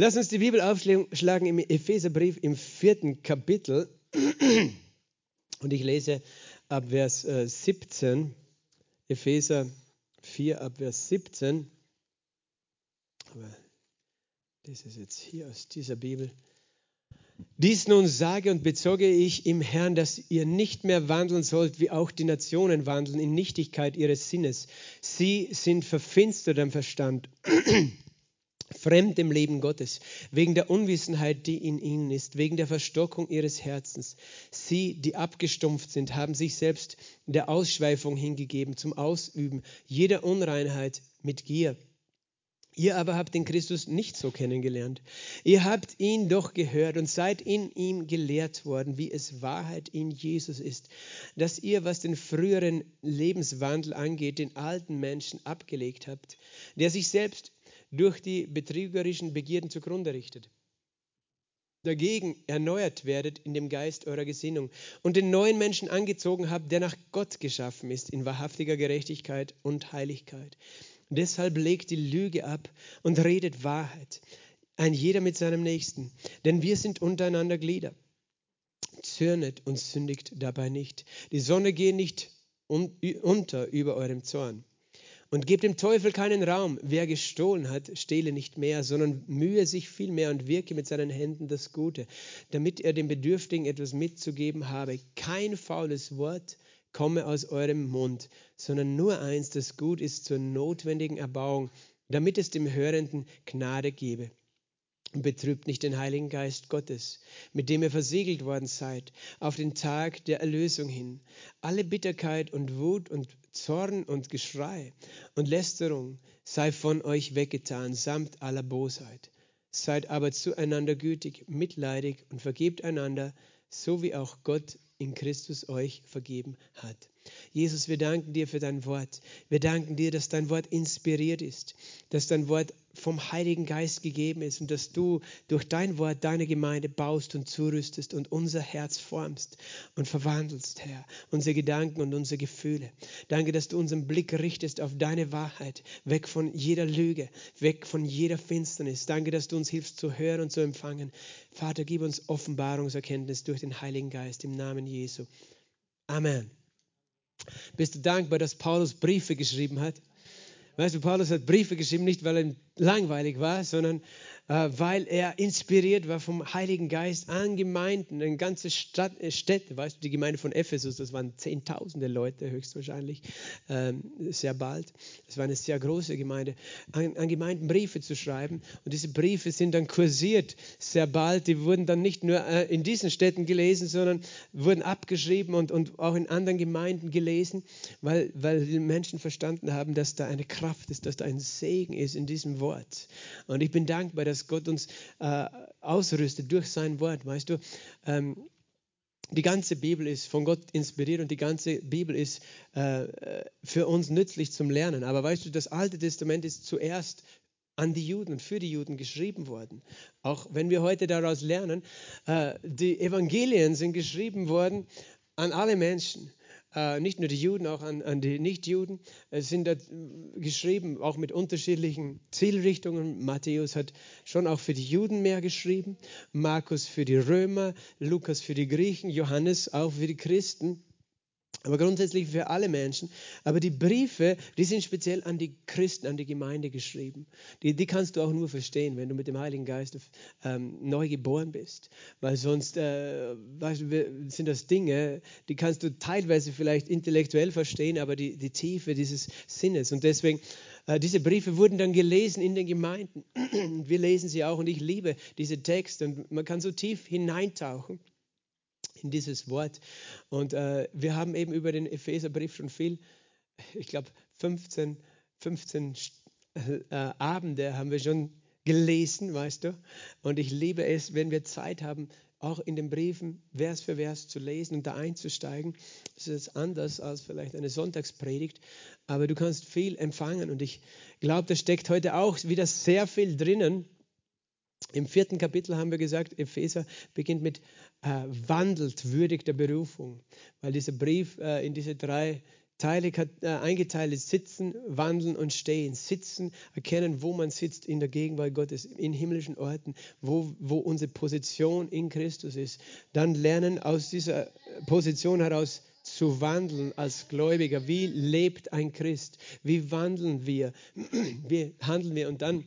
Lass uns die Bibel aufschlagen im Epheserbrief im vierten Kapitel. Und ich lese ab Vers 17, äh, Epheser 4 ab Vers 17. Aber das ist jetzt hier aus dieser Bibel. Dies nun sage und bezeuge ich im Herrn, dass ihr nicht mehr wandeln sollt, wie auch die Nationen wandeln, in Nichtigkeit ihres Sinnes. Sie sind verfinstert am Verstand fremd dem Leben Gottes, wegen der Unwissenheit, die in ihnen ist, wegen der Verstockung ihres Herzens. Sie, die abgestumpft sind, haben sich selbst der Ausschweifung hingegeben, zum Ausüben jeder Unreinheit mit Gier. Ihr aber habt den Christus nicht so kennengelernt. Ihr habt ihn doch gehört und seid in ihm gelehrt worden, wie es Wahrheit in Jesus ist, dass ihr, was den früheren Lebenswandel angeht, den alten Menschen abgelegt habt, der sich selbst durch die betrügerischen Begierden zugrunde richtet. Dagegen erneuert werdet in dem Geist eurer Gesinnung und den neuen Menschen angezogen habt, der nach Gott geschaffen ist, in wahrhaftiger Gerechtigkeit und Heiligkeit. Deshalb legt die Lüge ab und redet Wahrheit, ein jeder mit seinem Nächsten, denn wir sind untereinander Glieder. Zürnet und sündigt dabei nicht. Die Sonne geht nicht unter über eurem Zorn. Und gebt dem Teufel keinen Raum. Wer gestohlen hat, stehle nicht mehr, sondern mühe sich vielmehr und wirke mit seinen Händen das Gute, damit er dem Bedürftigen etwas mitzugeben habe. Kein faules Wort komme aus eurem Mund, sondern nur eins, das gut ist zur notwendigen Erbauung, damit es dem Hörenden Gnade gebe. Betrübt nicht den Heiligen Geist Gottes, mit dem ihr versiegelt worden seid, auf den Tag der Erlösung hin. Alle Bitterkeit und Wut und Zorn und Geschrei und Lästerung sei von euch weggetan, samt aller Bosheit. Seid aber zueinander gütig, mitleidig und vergebt einander, so wie auch Gott in Christus euch vergeben hat. Jesus, wir danken dir für dein Wort. Wir danken dir, dass dein Wort inspiriert ist, dass dein Wort vom Heiligen Geist gegeben ist und dass du durch dein Wort deine Gemeinde baust und zurüstest und unser Herz formst und verwandelst, Herr, unsere Gedanken und unsere Gefühle. Danke, dass du unseren Blick richtest auf deine Wahrheit, weg von jeder Lüge, weg von jeder Finsternis. Danke, dass du uns hilfst zu hören und zu empfangen. Vater, gib uns Offenbarungserkenntnis durch den Heiligen Geist im Namen Jesu. Amen. Bist du dankbar, dass Paulus Briefe geschrieben hat? Weißt du, Paulus hat Briefe geschrieben, nicht weil er langweilig war, sondern äh, weil er inspiriert war vom Heiligen Geist an Gemeinden, in ganze Stadt, äh, Städte. Weißt du, die Gemeinde von Ephesus, das waren Zehntausende Leute höchstwahrscheinlich, ähm, sehr bald. Das war eine sehr große Gemeinde, an, an Gemeinden Briefe zu schreiben. Und diese Briefe sind dann kursiert sehr bald. Die wurden dann nicht nur äh, in diesen Städten gelesen, sondern wurden abgeschrieben und, und auch in anderen Gemeinden gelesen, weil, weil die Menschen verstanden haben, dass da eine Kraft ist, dass da ein Segen ist in diesem Wort. Und ich bin dankbar, dass Gott uns äh, ausrüstet durch sein Wort. Weißt du, ähm, die ganze Bibel ist von Gott inspiriert und die ganze Bibel ist äh, für uns nützlich zum Lernen. Aber weißt du, das Alte Testament ist zuerst an die Juden und für die Juden geschrieben worden. Auch wenn wir heute daraus lernen, äh, die Evangelien sind geschrieben worden an alle Menschen äh, nicht nur die Juden, auch an, an die Nichtjuden, Es sind da geschrieben, auch mit unterschiedlichen Zielrichtungen. Matthäus hat schon auch für die Juden mehr geschrieben, Markus für die Römer, Lukas für die Griechen, Johannes auch für die Christen aber grundsätzlich für alle Menschen. Aber die Briefe, die sind speziell an die Christen, an die Gemeinde geschrieben. Die, die kannst du auch nur verstehen, wenn du mit dem Heiligen Geist ähm, neu geboren bist. Weil sonst äh, sind das Dinge, die kannst du teilweise vielleicht intellektuell verstehen, aber die, die Tiefe dieses Sinnes. Und deswegen, äh, diese Briefe wurden dann gelesen in den Gemeinden. Wir lesen sie auch und ich liebe diese Texte und man kann so tief hineintauchen in dieses Wort. Und äh, wir haben eben über den Epheserbrief schon viel, ich glaube 15, 15 äh, Abende haben wir schon gelesen, weißt du. Und ich liebe es, wenn wir Zeit haben, auch in den Briefen Vers für Vers zu lesen und da einzusteigen. Das ist anders als vielleicht eine Sonntagspredigt, aber du kannst viel empfangen und ich glaube, da steckt heute auch wieder sehr viel drinnen. Im vierten Kapitel haben wir gesagt, Epheser beginnt mit äh, wandelt würdig der Berufung, weil dieser Brief äh, in diese drei Teile äh, eingeteilt ist. Sitzen, wandeln und stehen. Sitzen, erkennen, wo man sitzt in der Gegenwart Gottes, in himmlischen Orten, wo, wo unsere Position in Christus ist. Dann lernen aus dieser Position heraus zu wandeln als Gläubiger. Wie lebt ein Christ? Wie wandeln wir? Wie handeln wir? Und dann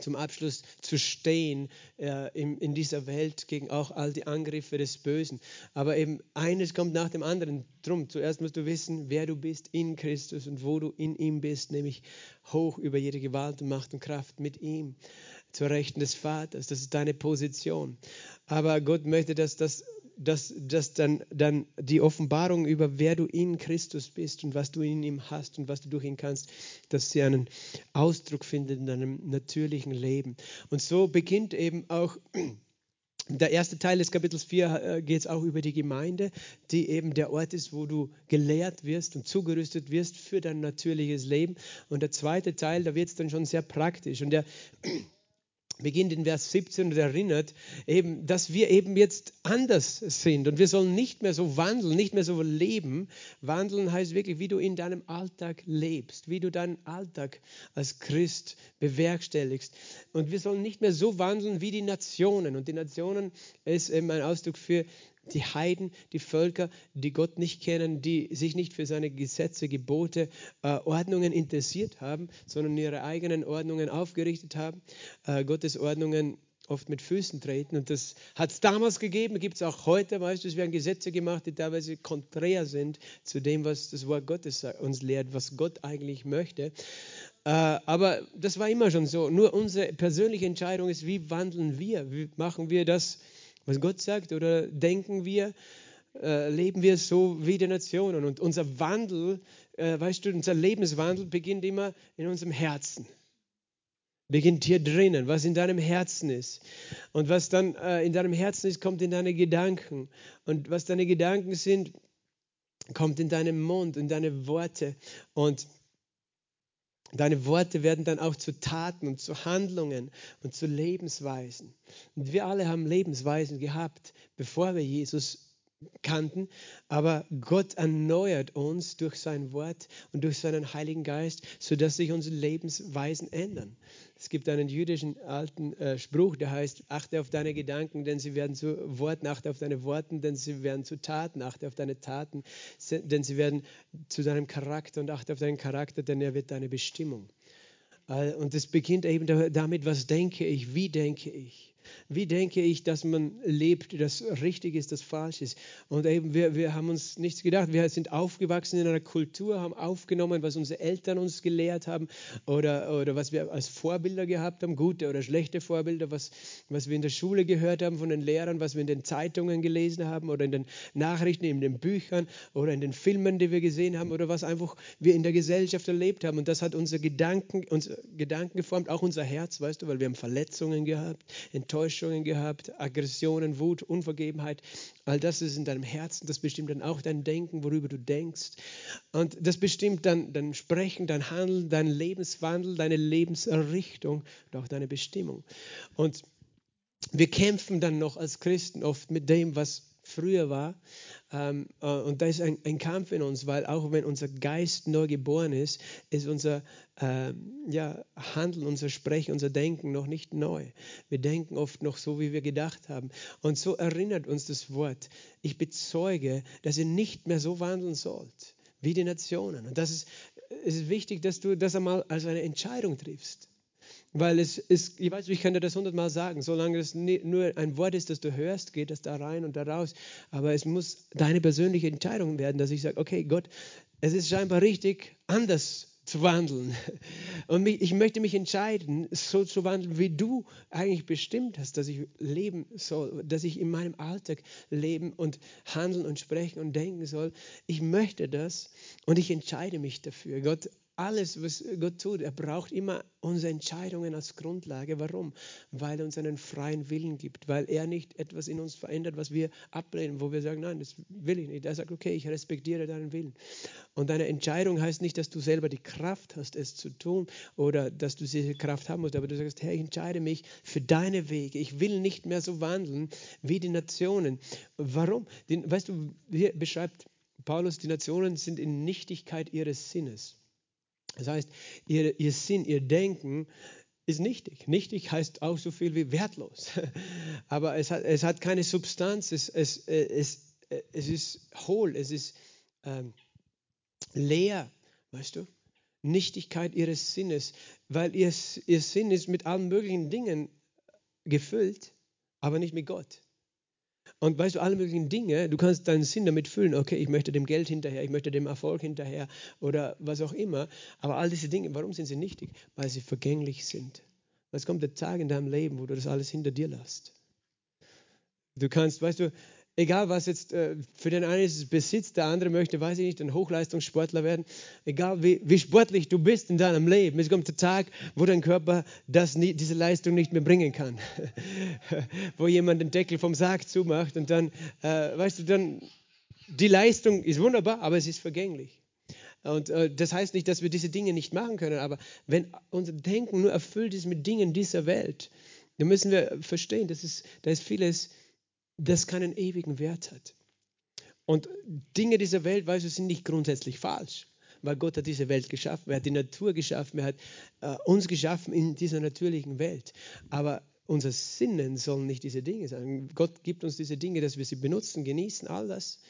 zum Abschluss zu stehen äh, in, in, dieser Welt gegen auch all die Angriffe des Bösen. Aber eben eines kommt nach dem anderen. Drum, zuerst musst du wissen, wer du bist in Christus und wo du in ihm bist, nämlich hoch über jede Gewalt und Macht und Kraft mit ihm zur Rechten des Vaters. Das ist deine Position. Aber Gott möchte, dass das dass, dass dann, dann die Offenbarung über wer du in Christus bist und was du in ihm hast und was du durch ihn kannst, dass sie einen Ausdruck findet in deinem natürlichen Leben. Und so beginnt eben auch der erste Teil des Kapitels 4 äh, geht es auch über die Gemeinde, die eben der Ort ist, wo du gelehrt wirst und zugerüstet wirst für dein natürliches Leben. Und der zweite Teil, da wird es dann schon sehr praktisch. Und der beginnt in Vers 17 und erinnert eben, dass wir eben jetzt anders sind und wir sollen nicht mehr so wandeln, nicht mehr so leben. Wandeln heißt wirklich, wie du in deinem Alltag lebst, wie du deinen Alltag als Christ bewerkstelligst. Und wir sollen nicht mehr so wandeln wie die Nationen. Und die Nationen ist eben ein Ausdruck für die Heiden, die Völker, die Gott nicht kennen, die sich nicht für seine Gesetze, Gebote, äh, Ordnungen interessiert haben, sondern ihre eigenen Ordnungen aufgerichtet haben, äh, Gottes Ordnungen oft mit Füßen treten. Und das hat es damals gegeben, gibt es auch heute. Weißt du, es werden Gesetze gemacht, die teilweise konträr sind zu dem, was das Wort Gottes uns lehrt, was Gott eigentlich möchte. Äh, aber das war immer schon so. Nur unsere persönliche Entscheidung ist, wie wandeln wir? Wie machen wir das? Was Gott sagt? Oder denken wir, äh, leben wir so wie die Nationen? Und unser Wandel, äh, weißt du, unser Lebenswandel beginnt immer in unserem Herzen. Beginnt hier drinnen, was in deinem Herzen ist. Und was dann äh, in deinem Herzen ist, kommt in deine Gedanken. Und was deine Gedanken sind, kommt in deinen Mund, in deine Worte. Und Deine Worte werden dann auch zu Taten und zu Handlungen und zu Lebensweisen. Und wir alle haben Lebensweisen gehabt, bevor wir Jesus kannten, aber Gott erneuert uns durch sein Wort und durch seinen Heiligen Geist, sodass sich unsere Lebensweisen ändern. Es gibt einen jüdischen alten äh, Spruch, der heißt, achte auf deine Gedanken, denn sie werden zu Worten, achte auf deine Worten, denn sie werden zu Taten, achte auf deine Taten, denn sie werden zu deinem Charakter und achte auf deinen Charakter, denn er wird deine Bestimmung. Und es beginnt eben damit, was denke ich, wie denke ich. Wie denke ich, dass man lebt, das richtig ist, das falsch ist? Und eben, wir, wir haben uns nichts gedacht. Wir sind aufgewachsen in einer Kultur, haben aufgenommen, was unsere Eltern uns gelehrt haben oder, oder was wir als Vorbilder gehabt haben, gute oder schlechte Vorbilder, was, was wir in der Schule gehört haben von den Lehrern, was wir in den Zeitungen gelesen haben oder in den Nachrichten, in den Büchern oder in den Filmen, die wir gesehen haben oder was einfach wir in der Gesellschaft erlebt haben. Und das hat unsere Gedanken, unsere Gedanken geformt, auch unser Herz, weißt du, weil wir haben Verletzungen gehabt, Enttäuschungen Enttäuschungen gehabt, Aggressionen, Wut, Unvergebenheit. All das ist in deinem Herzen, das bestimmt dann auch dein Denken, worüber du denkst. Und das bestimmt dann dein Sprechen, dein Handeln, dein Lebenswandel, deine Lebensrichtung und auch deine Bestimmung. Und wir kämpfen dann noch als Christen oft mit dem, was früher war. Ähm, äh, und da ist ein, ein, Kampf in uns, weil auch wenn unser Geist neu geboren ist, ist unser ähm, ja, Handeln, unser Sprechen, unser Denken noch nicht neu. Wir denken oft noch so, wie wir gedacht haben. Und so erinnert uns das Wort, ich bezeuge, dass ihr nicht mehr so wandeln sollt wie die Nationen. Und das ist, ist wichtig, dass du das einmal als eine Entscheidung triffst. Weil es ist, ich weiß, ich dir das hundertmal sagen, solange es nur ein Wort ist, das du hörst, geht das da rein und da raus. Aber es muss deine persönliche Entscheidung werden, dass ich sage, okay, Gott, es ist scheinbar richtig, anders zu wandeln. Und ich möchte mich entscheiden, so zu wandeln, wie du eigentlich bestimmt hast, dass ich leben soll, dass ich in meinem Alltag leben und handeln und sprechen und denken soll. Ich möchte das und ich entscheide mich dafür. Gott alles, was Gott tut, er braucht immer unsere Entscheidungen als Grundlage. Warum? Weil er uns einen freien Willen gibt, weil er nicht etwas in uns verändert, was wir ablehnen, wo wir sagen, nein, das will ich nicht. Er sagt, okay, ich respektiere deinen Willen. Und deine Entscheidung heißt nicht, dass du selber die Kraft hast, es zu tun oder dass du diese Kraft haben musst, aber du sagst, Herr, ich entscheide mich für deine Wege. Ich will nicht mehr so wandeln wie die Nationen. Warum? Den, weißt du, hier beschreibt Paulus, die Nationen sind in Nichtigkeit ihres Sinnes. Das heißt, ihr, ihr Sinn, ihr Denken ist nichtig. Nichtig heißt auch so viel wie wertlos. Aber es hat, es hat keine Substanz, es, es, es, es ist hohl, es ist ähm, leer, weißt du? Nichtigkeit ihres Sinnes, weil ihr, ihr Sinn ist mit allen möglichen Dingen gefüllt, aber nicht mit Gott. Und weißt du, alle möglichen Dinge, du kannst deinen Sinn damit füllen, okay, ich möchte dem Geld hinterher, ich möchte dem Erfolg hinterher oder was auch immer. Aber all diese Dinge, warum sind sie nichtig? Weil sie vergänglich sind. Es kommt der Tag in deinem Leben, wo du das alles hinter dir lässt. Du kannst, weißt du, Egal was jetzt äh, für den einen ist es Besitz, der andere möchte, weiß ich nicht, ein Hochleistungssportler werden. Egal wie, wie sportlich du bist in deinem Leben, es kommt der Tag, wo dein Körper das nie, diese Leistung nicht mehr bringen kann. wo jemand den Deckel vom Sarg zumacht und dann, äh, weißt du, dann, die Leistung ist wunderbar, aber es ist vergänglich. Und äh, das heißt nicht, dass wir diese Dinge nicht machen können, aber wenn unser Denken nur erfüllt ist mit Dingen dieser Welt, dann müssen wir verstehen, dass es, da ist vieles das keinen ewigen Wert hat. Und Dinge dieser Welt, weißt du, sind nicht grundsätzlich falsch, weil Gott hat diese Welt geschaffen, er hat die Natur geschaffen, er hat äh, uns geschaffen in dieser natürlichen Welt. Aber unser Sinnen sollen nicht diese Dinge sein. Gott gibt uns diese Dinge, dass wir sie benutzen, genießen, all das,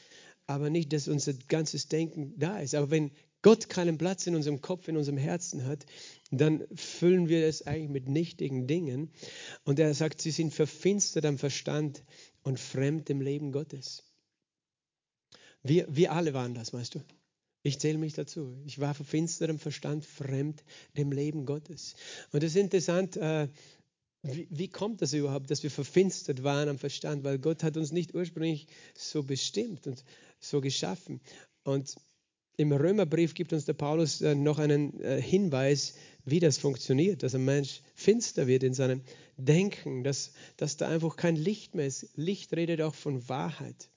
aber nicht, dass unser ganzes Denken da ist. Aber wenn Gott keinen Platz in unserem Kopf, in unserem Herzen hat, dann füllen wir es eigentlich mit nichtigen Dingen. Und er sagt, sie sind verfinstert am Verstand und fremd dem Leben Gottes. Wir, wir alle waren das, weißt du. Ich zähle mich dazu. Ich war verfinstertem Verstand fremd dem Leben Gottes. Und es ist interessant, äh, wie, wie, kommt das überhaupt, dass wir verfinstert waren am Verstand? Weil Gott hat uns nicht ursprünglich so bestimmt und so geschaffen. Und im Römerbrief gibt uns der Paulus äh, noch einen äh, Hinweis, wie das funktioniert, dass ein Mensch finster wird in seinem Denken, dass, dass da einfach kein Licht mehr ist. Licht redet auch von Wahrheit.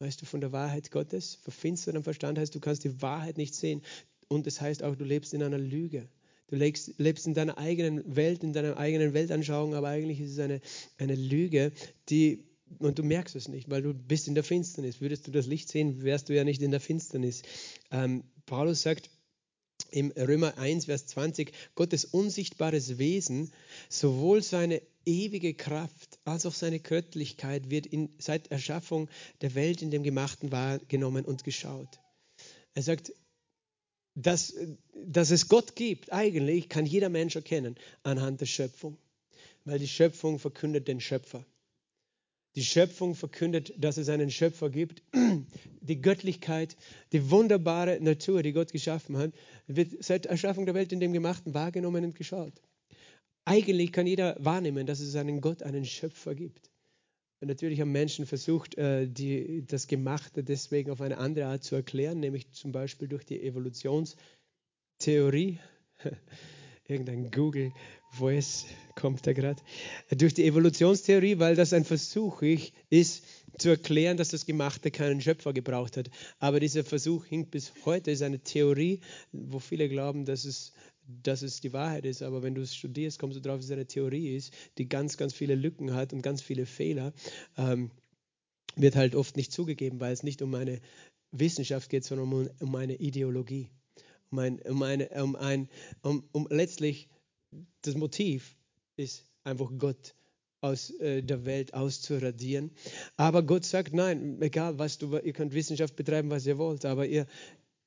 Weißt du, von der Wahrheit Gottes? Verfinstert am Verstand heißt, du kannst die Wahrheit nicht sehen. Und es das heißt auch, du lebst in einer Lüge. Du lebst, lebst in deiner eigenen Welt, in deiner eigenen Weltanschauung, aber eigentlich ist es eine, eine Lüge, die und du merkst es nicht, weil du bist in der Finsternis. Würdest du das Licht sehen, wärst du ja nicht in der Finsternis. Ähm, Paulus sagt im Römer 1, Vers 20, Gottes unsichtbares Wesen, sowohl seine ewige Kraft als auch seine Göttlichkeit wird in, seit Erschaffung der Welt in dem Gemachten wahrgenommen und geschaut. Er sagt, dass, dass es Gott gibt, eigentlich kann jeder Mensch erkennen anhand der Schöpfung, weil die Schöpfung verkündet den Schöpfer. Die Schöpfung verkündet, dass es einen Schöpfer gibt. Die Göttlichkeit, die wunderbare Natur, die Gott geschaffen hat, wird seit Erschaffung der Welt in dem Gemachten wahrgenommen und geschaut. Eigentlich kann jeder wahrnehmen, dass es einen Gott, einen Schöpfer gibt. Und natürlich haben Menschen versucht, äh, die, das Gemachte deswegen auf eine andere Art zu erklären, nämlich zum Beispiel durch die Evolutionstheorie. Irgendein Google Voice kommt da gerade. Durch die Evolutionstheorie, weil das ein Versuch ist, zu erklären, dass das Gemachte keinen Schöpfer gebraucht hat. Aber dieser Versuch hinkt bis heute, ist eine Theorie, wo viele glauben, dass es, dass es die Wahrheit ist. Aber wenn du es studierst, kommst du darauf, dass es eine Theorie ist, die ganz, ganz viele Lücken hat und ganz viele Fehler. Ähm, wird halt oft nicht zugegeben, weil es nicht um eine Wissenschaft geht, sondern um, um eine Ideologie. Um, ein, um, eine, um, ein, um, um letztlich das Motiv ist einfach Gott aus äh, der Welt auszuradieren. Aber Gott sagt, nein, egal was du, ihr könnt Wissenschaft betreiben, was ihr wollt, aber ihr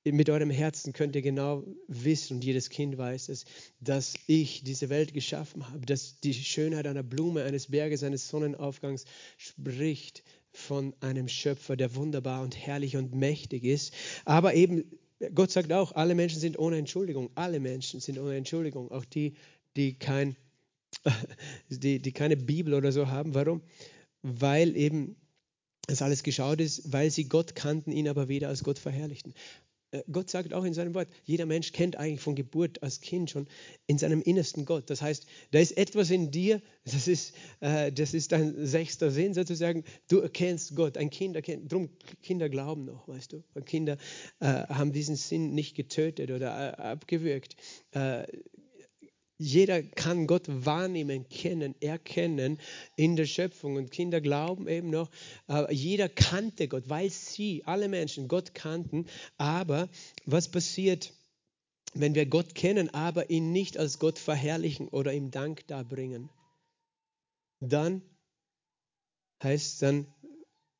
mit eurem Herzen könnt ihr genau wissen, und jedes Kind weiß es, dass ich diese Welt geschaffen habe, dass die Schönheit einer Blume, eines Berges, eines Sonnenaufgangs spricht von einem Schöpfer, der wunderbar und herrlich und mächtig ist, aber eben Gott sagt auch, alle Menschen sind ohne Entschuldigung. Alle Menschen sind ohne Entschuldigung. Auch die, die, kein, die, die keine Bibel oder so haben. Warum? Weil eben das alles geschaut ist, weil sie Gott kannten, ihn aber weder als Gott verherrlichten. Äh, Gott sagt auch in seinem Wort, jeder Mensch kennt eigentlich von Geburt als Kind schon in seinem Innersten Gott. Das heißt, da ist etwas in dir, das ist, äh, das ist dein sechster Sinn sozusagen. Du erkennst Gott. Ein Kind erkennt, drum Kinder glauben noch, weißt du. Kinder äh, haben diesen Sinn nicht getötet oder äh, abgewürgt. Jeder kann Gott wahrnehmen, kennen, erkennen in der Schöpfung. Und Kinder glauben eben noch, äh, jeder kannte Gott, weil sie, alle Menschen, Gott kannten. Aber was passiert, wenn wir Gott kennen, aber ihn nicht als Gott verherrlichen oder ihm Dank darbringen? Dann heißt es dann,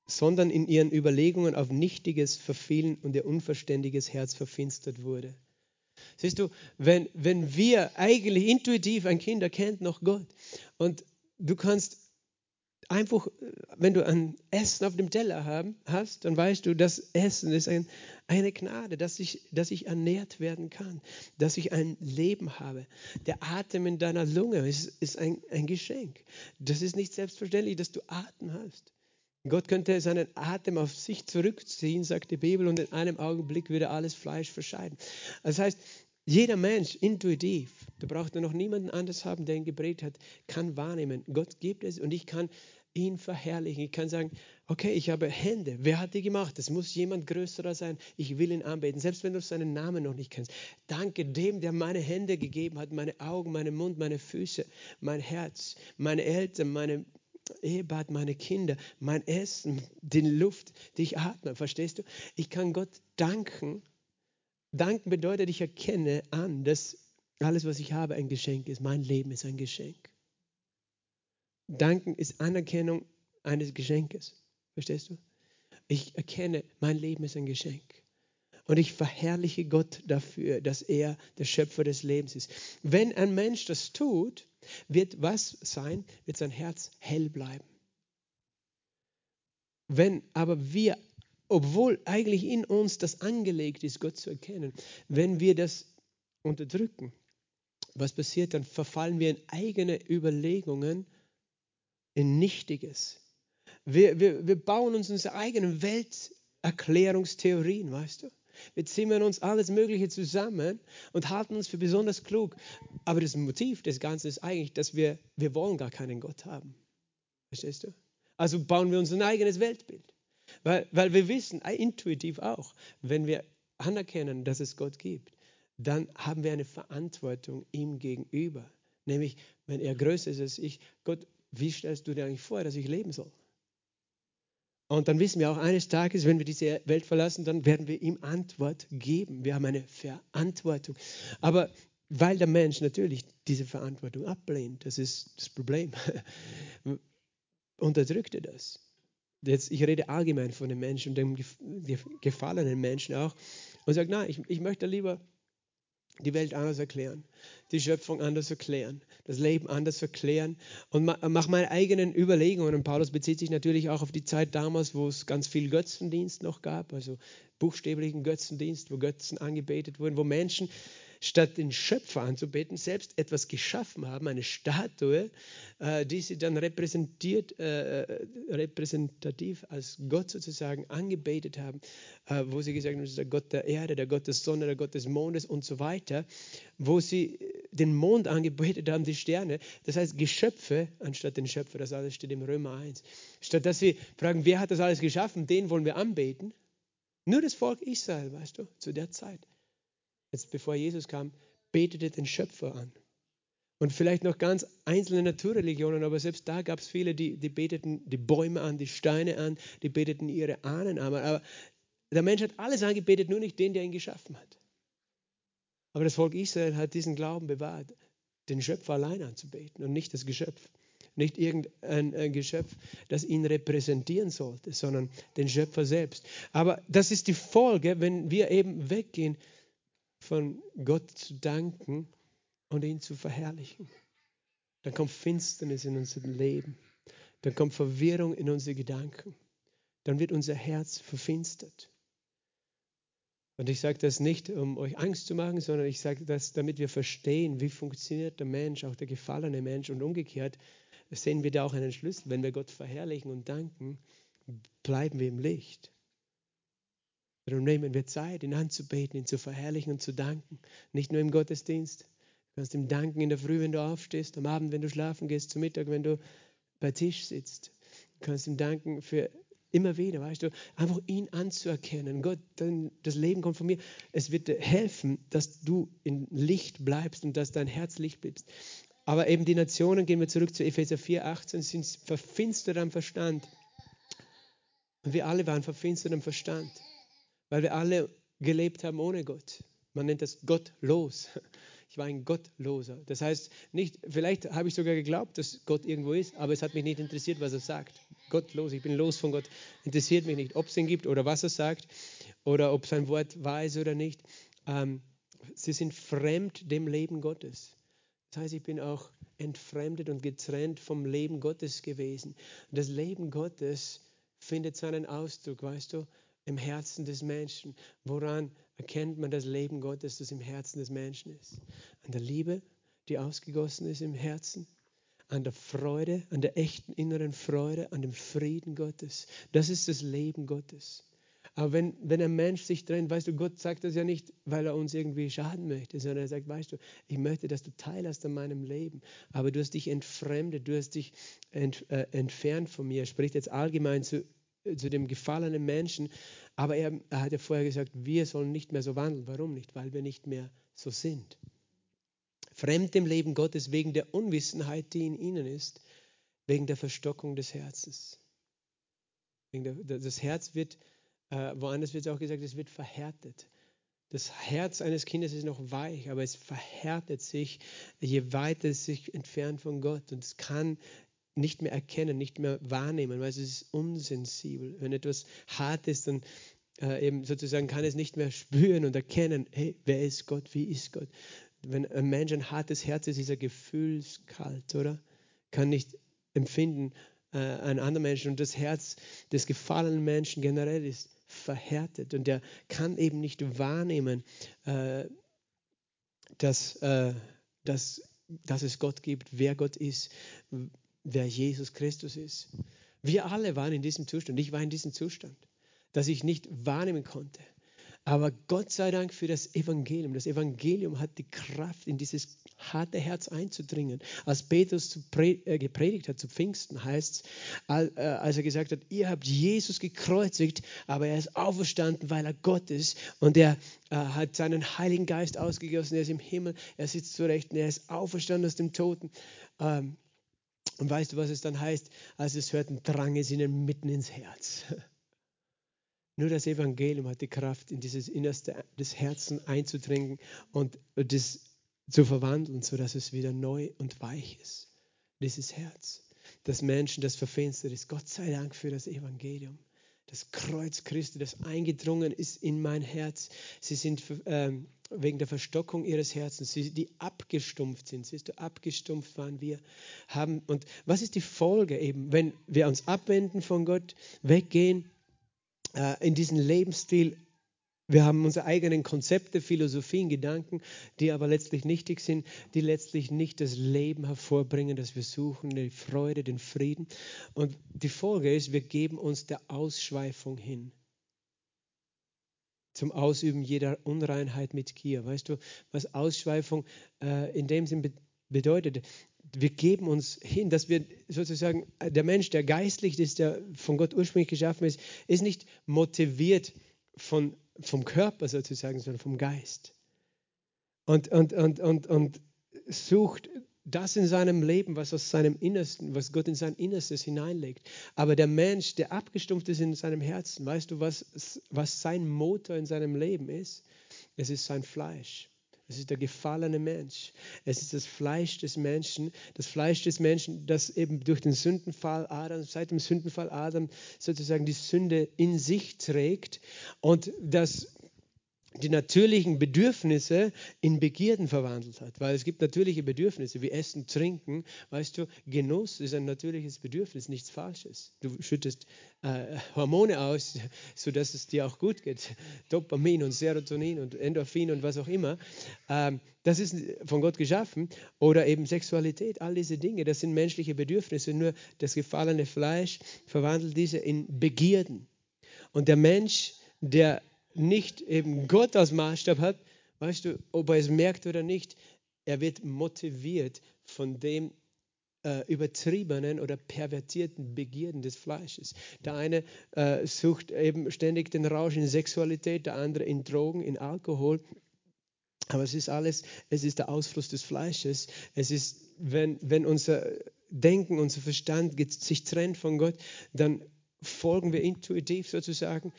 sondern in ihren Überlegungen auf Nichtiges verfielen und ihr unverständiges Herz verfinstert wurde. Siehst du, wenn, wenn wir eigentlich intuitiv ein Kind erkennt noch Gott und du kannst einfach, wenn du ein Essen auf dem Teller haben, hast, dann weißt du, das Essen ist ein, eine Gnade, dass ich, dass ich ernährt werden kann, dass ich ein Leben habe. Der Atem in deiner Lunge ist, ist ein, ein Geschenk. Das ist nicht selbstverständlich, dass du Atem hast. Gott könnte seinen Atem auf sich zurückziehen, sagt die Bibel, und in einem Augenblick würde alles Fleisch verscheiden. Das heißt, jeder Mensch intuitiv, da braucht er noch niemanden anders haben, der ihn geprägt hat, kann wahrnehmen, Gott gibt es und ich kann ihn verherrlichen. Ich kann sagen, okay, ich habe Hände. Wer hat die gemacht? Es muss jemand größerer sein. Ich will ihn anbeten, selbst wenn du seinen Namen noch nicht kennst. Danke dem, der meine Hände gegeben hat, meine Augen, meinen Mund, meine Füße, mein Herz, meine Eltern, meine Ehebad, meine Kinder, mein Essen, die Luft, die ich atme. Verstehst du? Ich kann Gott danken. Danken bedeutet, ich erkenne an, dass alles, was ich habe, ein Geschenk ist. Mein Leben ist ein Geschenk. Danken ist Anerkennung eines Geschenkes. Verstehst du? Ich erkenne, mein Leben ist ein Geschenk. Und ich verherrliche Gott dafür, dass er der Schöpfer des Lebens ist. Wenn ein Mensch das tut, wird was sein? Wird sein Herz hell bleiben. Wenn aber wir, obwohl eigentlich in uns das angelegt ist, Gott zu erkennen, wenn wir das unterdrücken, was passiert? Dann verfallen wir in eigene Überlegungen, in Nichtiges. Wir, wir, wir bauen uns unsere eigenen Welterklärungstheorien, weißt du? Wir zimmern uns alles Mögliche zusammen und halten uns für besonders klug. Aber das Motiv des Ganzen ist eigentlich, dass wir, wir wollen gar keinen Gott haben. Verstehst du? Also bauen wir uns ein eigenes Weltbild. Weil, weil wir wissen, äh, intuitiv auch, wenn wir anerkennen, dass es Gott gibt, dann haben wir eine Verantwortung ihm gegenüber. Nämlich, wenn er größer ist als ich, Gott, wie stellst du dir eigentlich vor, dass ich leben soll? Und dann wissen wir auch eines Tages, wenn wir diese Welt verlassen, dann werden wir ihm Antwort geben. Wir haben eine Verantwortung. Aber weil der Mensch natürlich diese Verantwortung ablehnt, das ist das Problem, unterdrückt er das. Jetzt, ich rede allgemein von den Menschen, dem gefallenen Menschen auch, und sagt, nein, ich, ich möchte lieber die Welt anders erklären, die Schöpfung anders erklären, das Leben anders erklären und mache meine eigenen Überlegungen. Und Paulus bezieht sich natürlich auch auf die Zeit damals, wo es ganz viel Götzendienst noch gab, also buchstäblichen Götzendienst, wo Götzen angebetet wurden, wo Menschen statt den Schöpfer anzubeten, selbst etwas geschaffen haben, eine Statue, äh, die sie dann repräsentiert, äh, äh, repräsentativ als Gott sozusagen angebetet haben, äh, wo sie gesagt haben, das ist der Gott der Erde, der Gott der Sonne, der Gott des Mondes und so weiter, wo sie den Mond angebetet haben, die Sterne, das heißt Geschöpfe anstatt den Schöpfer, das alles steht im Römer 1. Statt dass sie fragen, wer hat das alles geschaffen, den wollen wir anbeten. Nur das Volk Israel, weißt du, zu der Zeit jetzt bevor Jesus kam, betete den Schöpfer an. Und vielleicht noch ganz einzelne Naturreligionen, aber selbst da gab es viele, die, die beteten die Bäume an, die Steine an, die beteten ihre Ahnen an. Aber der Mensch hat alles angebetet, nur nicht den, der ihn geschaffen hat. Aber das Volk Israel hat diesen Glauben bewahrt, den Schöpfer allein anzubeten und nicht das Geschöpf. Nicht irgendein Geschöpf, das ihn repräsentieren sollte, sondern den Schöpfer selbst. Aber das ist die Folge, wenn wir eben weggehen von Gott zu danken und ihn zu verherrlichen. Dann kommt Finsternis in unser Leben. Dann kommt Verwirrung in unsere Gedanken. Dann wird unser Herz verfinstert. Und ich sage das nicht, um euch Angst zu machen, sondern ich sage das, damit wir verstehen, wie funktioniert der Mensch, auch der gefallene Mensch. Und umgekehrt sehen wir da auch einen Schlüssel. Wenn wir Gott verherrlichen und danken, bleiben wir im Licht. Darum nehmen wir Zeit, ihn anzubeten, ihn zu verherrlichen und zu danken. Nicht nur im Gottesdienst. Du kannst ihm danken in der Früh, wenn du aufstehst, am Abend, wenn du schlafen gehst, zum Mittag, wenn du bei Tisch sitzt. Du kannst ihm danken für Immer wieder, weißt du, einfach ihn anzuerkennen. Gott, das Leben kommt von mir. Es wird dir helfen, dass du in Licht bleibst und dass dein Herz Licht bleibt. Aber eben die Nationen, gehen wir zurück zu Epheser 4, 18, sind verfinstert am Verstand. Und wir alle waren verfinstert am Verstand, weil wir alle gelebt haben ohne Gott. Man nennt das gottlos. Ich war ein Gottloser. Das heißt, nicht, vielleicht habe ich sogar geglaubt, dass Gott irgendwo ist, aber es hat mich nicht interessiert, was er sagt. Gottlos, ich bin los von Gott. Interessiert mich nicht, ob es ihn gibt oder was er sagt oder ob sein Wort wahr ist oder nicht. Ähm, sie sind fremd dem Leben Gottes. Das heißt, ich bin auch entfremdet und getrennt vom Leben Gottes gewesen. Das Leben Gottes findet seinen Ausdruck, weißt du, im Herzen des Menschen. Woran erkennt man das Leben Gottes, das im Herzen des Menschen ist? An der Liebe, die ausgegossen ist im Herzen, an der Freude, an der echten inneren Freude, an dem Frieden Gottes. Das ist das Leben Gottes. Aber wenn, wenn ein Mensch sich trennt, weißt du, Gott sagt das ja nicht, weil er uns irgendwie schaden möchte, sondern er sagt, weißt du, ich möchte, dass du Teil hast an meinem Leben. Aber du hast dich entfremdet, du hast dich ent, äh, entfernt von mir. Er spricht jetzt allgemein zu, zu dem gefallenen Menschen. Aber er, er hat ja vorher gesagt, wir sollen nicht mehr so wandeln. Warum nicht? Weil wir nicht mehr so sind. Fremd dem Leben Gottes wegen der Unwissenheit, die in ihnen ist, wegen der Verstockung des Herzens. Das Herz wird, äh, woanders wird es auch gesagt, es wird verhärtet. Das Herz eines Kindes ist noch weich, aber es verhärtet sich, je weiter es sich entfernt von Gott. Und es kann nicht mehr erkennen, nicht mehr wahrnehmen, weil es ist unsensibel. Wenn etwas hart ist, dann äh, eben sozusagen kann es nicht mehr spüren und erkennen, hey, wer ist Gott, wie ist Gott. Wenn ein Mensch ein hartes Herz ist, ist er gefühlskalt, oder? Kann nicht empfinden äh, einen anderen Menschen. Und das Herz des gefallenen Menschen generell ist verhärtet und der kann eben nicht wahrnehmen, äh, dass, äh, dass, dass es Gott gibt, wer Gott ist, wer Jesus Christus ist. Wir alle waren in diesem Zustand. Ich war in diesem Zustand, dass ich nicht wahrnehmen konnte. Aber Gott sei Dank für das Evangelium. Das Evangelium hat die Kraft, in dieses harte Herz einzudringen. Als Petrus äh, gepredigt hat zu Pfingsten, heißt es, äh, als er gesagt hat, ihr habt Jesus gekreuzigt, aber er ist auferstanden, weil er Gott ist. Und er äh, hat seinen Heiligen Geist ausgegossen, er ist im Himmel, er sitzt zurecht und er ist auferstanden aus dem Toten. Ähm, und weißt du, was es dann heißt? Als es hörten, drang es ihnen mitten ins Herz. Nur das Evangelium hat die Kraft, in dieses Innerste des Herzens einzudringen und das zu verwandeln, sodass es wieder neu und weich ist. Dieses Herz. Das Menschen, das verfinstert ist. Gott sei Dank für das Evangelium. Das Kreuz Christi, das eingedrungen ist in mein Herz. Sie sind ähm, wegen der Verstockung ihres Herzens, die abgestumpft sind. Siehst du, abgestumpft waren wir. Haben, und was ist die Folge eben, wenn wir uns abwenden von Gott, weggehen äh, in diesen Lebensstil? Wir haben unsere eigenen Konzepte, Philosophien, Gedanken, die aber letztlich nichtig sind, die letztlich nicht das Leben hervorbringen, das wir suchen, die Freude, den Frieden. Und die Folge ist, wir geben uns der Ausschweifung hin zum Ausüben jeder Unreinheit mit Gier. Weißt du, was Ausschweifung äh, in dem Sinn be bedeutet? Wir geben uns hin, dass wir sozusagen, äh, der Mensch, der geistlich ist, der von Gott ursprünglich geschaffen ist, ist nicht motiviert von, vom Körper sozusagen, sondern vom Geist. Und, und, und, und, und sucht das in seinem Leben, was aus seinem Innersten, was Gott in sein Innerstes hineinlegt. Aber der Mensch, der abgestumpft ist in seinem Herzen, weißt du, was, was sein Motor in seinem Leben ist? Es ist sein Fleisch. Es ist der gefallene Mensch. Es ist das Fleisch des Menschen, das Fleisch des Menschen, das eben durch den Sündenfall Adam, seit dem Sündenfall Adam sozusagen die Sünde in sich trägt und das die natürlichen Bedürfnisse in Begierden verwandelt hat. Weil es gibt natürliche Bedürfnisse wie Essen, Trinken. Weißt du, Genuss ist ein natürliches Bedürfnis, nichts Falsches. Du schüttest äh, Hormone aus, sodass es dir auch gut geht. Dopamin und Serotonin und Endorphin und was auch immer. Ähm, das ist von Gott geschaffen. Oder eben Sexualität, all diese Dinge, das sind menschliche Bedürfnisse. Nur das gefallene Fleisch verwandelt diese in Begierden. Und der Mensch, der nicht eben Gott als Maßstab hat, weißt du, ob er es merkt oder nicht, er wird motiviert von dem, äh, übertriebenen oder pervertierten Begierden des Fleisches. Der eine äh, sucht eben ständig den Rausch in Sexualität, der andere in Drogen, in Alkohol. Aber es ist alles, es ist der Ausfluss des Fleisches. Es ist, wenn, wenn unser Denken, unser Verstand sich trennt von Gott, dann folgen wir intuitiv sozusagen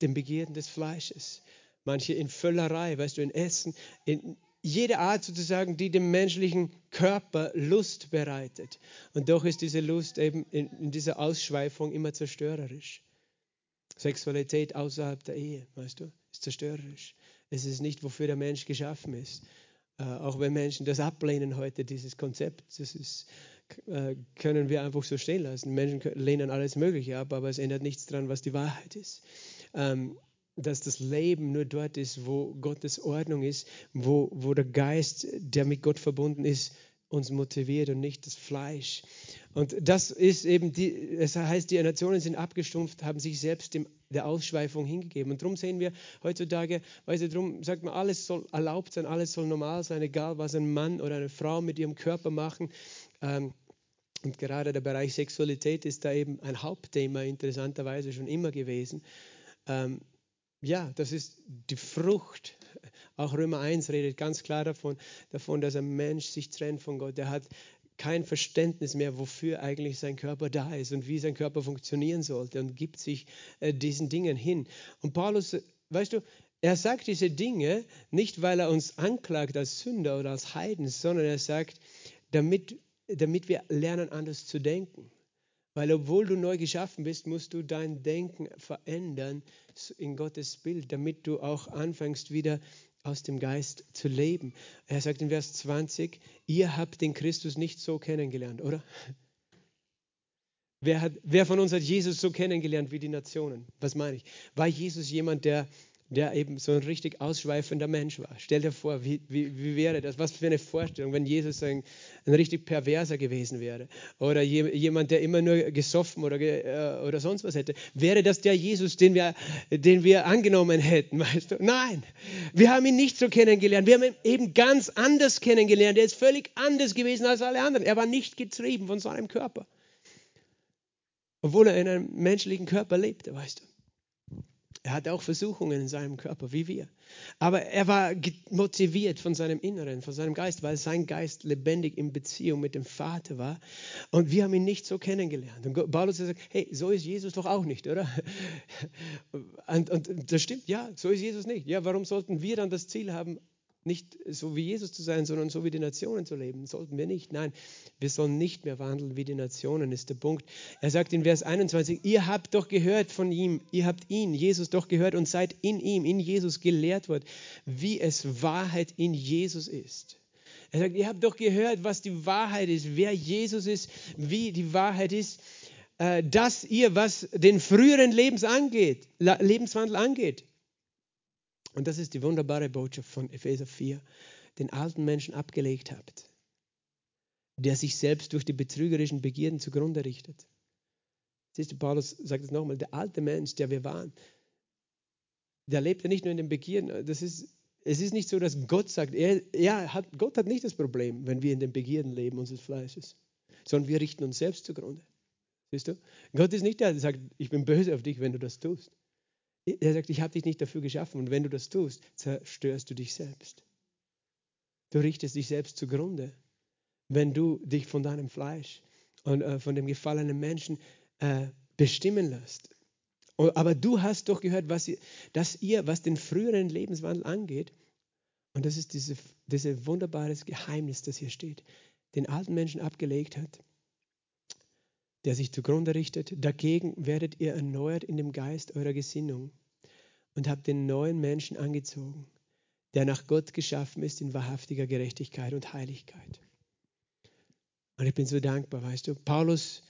den Begierden des Fleisches. Manche in Völlerei, weißt du, in Essen, in, jede Art sozusagen, die dem menschlichen Körper Lust bereitet. Und doch ist diese Lust eben in, in dieser Ausschweifung immer zerstörerisch. Sexualität außerhalb der Ehe, weißt du, ist zerstörerisch. Es ist nicht, wofür der Mensch geschaffen ist. Äh, auch wenn Menschen das ablehnen heute, dieses Konzept, das ist, äh, können wir einfach so stehen lassen. Menschen lehnen alles Mögliche ab, aber es ändert nichts daran, was die Wahrheit ist. Ähm, dass das Leben nur dort ist, wo Gottes Ordnung ist, wo, wo der Geist, der mit Gott verbunden ist, uns motiviert und nicht das Fleisch. Und das ist eben, die, es heißt, die Nationen sind abgestumpft, haben sich selbst dem, der Ausschweifung hingegeben. Und darum sehen wir heutzutage, weißt du, darum sagt man, alles soll erlaubt sein, alles soll normal sein, egal was ein Mann oder eine Frau mit ihrem Körper machen. Ähm, und gerade der Bereich Sexualität ist da eben ein Hauptthema interessanterweise schon immer gewesen. Ähm, ja, das ist die Frucht. Auch Römer 1 redet ganz klar davon, davon, dass ein Mensch sich trennt von Gott. Er hat kein Verständnis mehr, wofür eigentlich sein Körper da ist und wie sein Körper funktionieren sollte und gibt sich äh, diesen Dingen hin. Und Paulus, weißt du, er sagt diese Dinge nicht, weil er uns anklagt als Sünder oder als Heiden, sondern er sagt, damit, damit wir lernen, anders zu denken. Weil obwohl du neu geschaffen bist, musst du dein Denken verändern in Gottes Bild, damit du auch anfängst wieder aus dem Geist zu leben. Er sagt in Vers 20, ihr habt den Christus nicht so kennengelernt, oder? Wer, hat, wer von uns hat Jesus so kennengelernt wie die Nationen? Was meine ich? War Jesus jemand, der der eben so ein richtig ausschweifender Mensch war. Stell dir vor, wie, wie, wie wäre das? Was für eine Vorstellung, wenn Jesus ein, ein richtig Perverser gewesen wäre oder je, jemand, der immer nur gesoffen oder, äh, oder sonst was hätte. Wäre das der Jesus, den wir, den wir angenommen hätten? Weißt du? Nein, wir haben ihn nicht so kennengelernt. Wir haben ihn eben ganz anders kennengelernt. Er ist völlig anders gewesen als alle anderen. Er war nicht getrieben von seinem Körper. Obwohl er in einem menschlichen Körper lebte, weißt du. Er hatte auch Versuchungen in seinem Körper, wie wir. Aber er war motiviert von seinem Inneren, von seinem Geist, weil sein Geist lebendig in Beziehung mit dem Vater war. Und wir haben ihn nicht so kennengelernt. Und Paulus sagt, hey, so ist Jesus doch auch nicht, oder? Und, und das stimmt, ja, so ist Jesus nicht. Ja, warum sollten wir dann das Ziel haben, nicht so wie Jesus zu sein, sondern so wie die Nationen zu leben. Sollten wir nicht. Nein, wir sollen nicht mehr wandeln wie die Nationen, ist der Punkt. Er sagt in Vers 21, ihr habt doch gehört von ihm, ihr habt ihn, Jesus doch gehört und seid in ihm, in Jesus gelehrt worden, wie es Wahrheit in Jesus ist. Er sagt, ihr habt doch gehört, was die Wahrheit ist, wer Jesus ist, wie die Wahrheit ist, äh, dass ihr, was den früheren Lebens angeht, Lebenswandel angeht, und das ist die wunderbare Botschaft von Epheser 4, den alten Menschen abgelegt habt, der sich selbst durch die betrügerischen Begierden zugrunde richtet. Siehst du, Paulus sagt es nochmal, der alte Mensch, der wir waren, der lebt ja nicht nur in den Begierden. Das ist, es ist nicht so, dass Gott sagt, er, er hat, Gott hat nicht das Problem, wenn wir in den Begierden leben unseres Fleisches, sondern wir richten uns selbst zugrunde. Siehst du? Gott ist nicht der, der sagt, ich bin böse auf dich, wenn du das tust. Er sagt, ich habe dich nicht dafür geschaffen und wenn du das tust, zerstörst du dich selbst. Du richtest dich selbst zugrunde, wenn du dich von deinem Fleisch und äh, von dem gefallenen Menschen äh, bestimmen lässt. Aber du hast doch gehört, was ihr, dass ihr, was den früheren Lebenswandel angeht, und das ist dieses diese wunderbares Geheimnis, das hier steht, den alten Menschen abgelegt hat, der sich zugrunde richtet. Dagegen werdet ihr erneuert in dem Geist eurer Gesinnung und habt den neuen Menschen angezogen, der nach Gott geschaffen ist in wahrhaftiger Gerechtigkeit und Heiligkeit. Und ich bin so dankbar, weißt du. Paulus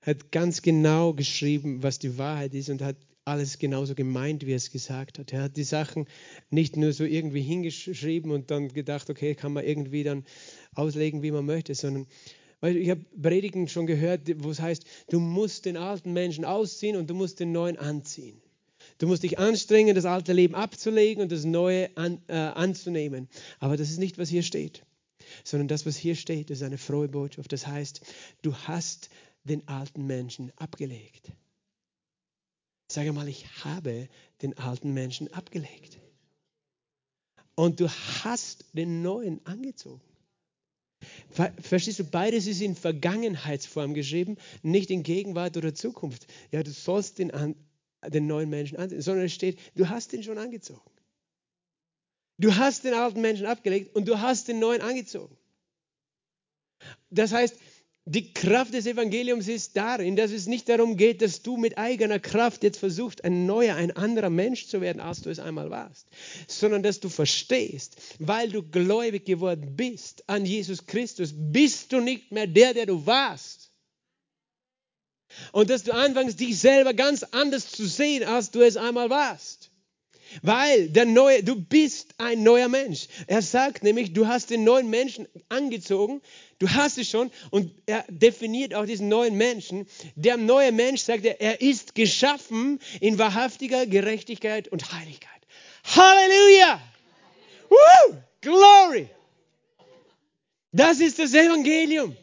hat ganz genau geschrieben, was die Wahrheit ist und hat alles genauso gemeint, wie er es gesagt hat. Er hat die Sachen nicht nur so irgendwie hingeschrieben und dann gedacht, okay, kann man irgendwie dann auslegen, wie man möchte, sondern weil ich habe Predigen schon gehört, wo es heißt, du musst den alten Menschen ausziehen und du musst den neuen anziehen. Du musst dich anstrengen, das alte Leben abzulegen und das neue an, äh, anzunehmen. Aber das ist nicht, was hier steht. sondern das, was hier steht, ist eine frohe Botschaft. Das heißt, du hast den alten Menschen abgelegt. Sage mal, ich habe den alten Menschen abgelegt. Und du hast den neuen angezogen. Verstehst du, beides ist in Vergangenheitsform geschrieben, nicht in Gegenwart oder Zukunft. Ja, du sollst den, den neuen Menschen anziehen, sondern es steht, du hast ihn schon angezogen. Du hast den alten Menschen abgelegt und du hast den neuen angezogen. Das heißt, die Kraft des Evangeliums ist darin, dass es nicht darum geht, dass du mit eigener Kraft jetzt versuchst, ein neuer, ein anderer Mensch zu werden, als du es einmal warst, sondern dass du verstehst, weil du gläubig geworden bist an Jesus Christus, bist du nicht mehr der, der du warst. Und dass du anfängst, dich selber ganz anders zu sehen, als du es einmal warst. Weil der neue, du bist ein neuer Mensch. Er sagt nämlich, du hast den neuen Menschen angezogen, du hast es schon und er definiert auch diesen neuen Menschen. Der neue Mensch sagt er, er ist geschaffen in wahrhaftiger Gerechtigkeit und Heiligkeit. Halleluja! Woo! Glory! Das ist das Evangelium.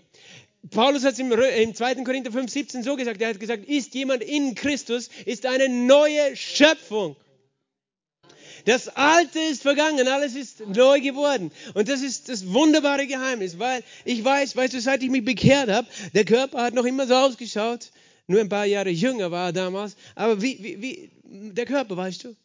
Paulus hat es im, im 2. Korinther 5, 17 so gesagt. Er hat gesagt, ist jemand in Christus, ist eine neue Schöpfung. Das Alte ist vergangen, alles ist neu geworden. Und das ist das wunderbare Geheimnis, weil ich weiß, weißt du, seit ich mich bekehrt habe, der Körper hat noch immer so ausgeschaut, nur ein paar Jahre jünger war er damals, aber wie, wie, wie der Körper, weißt du.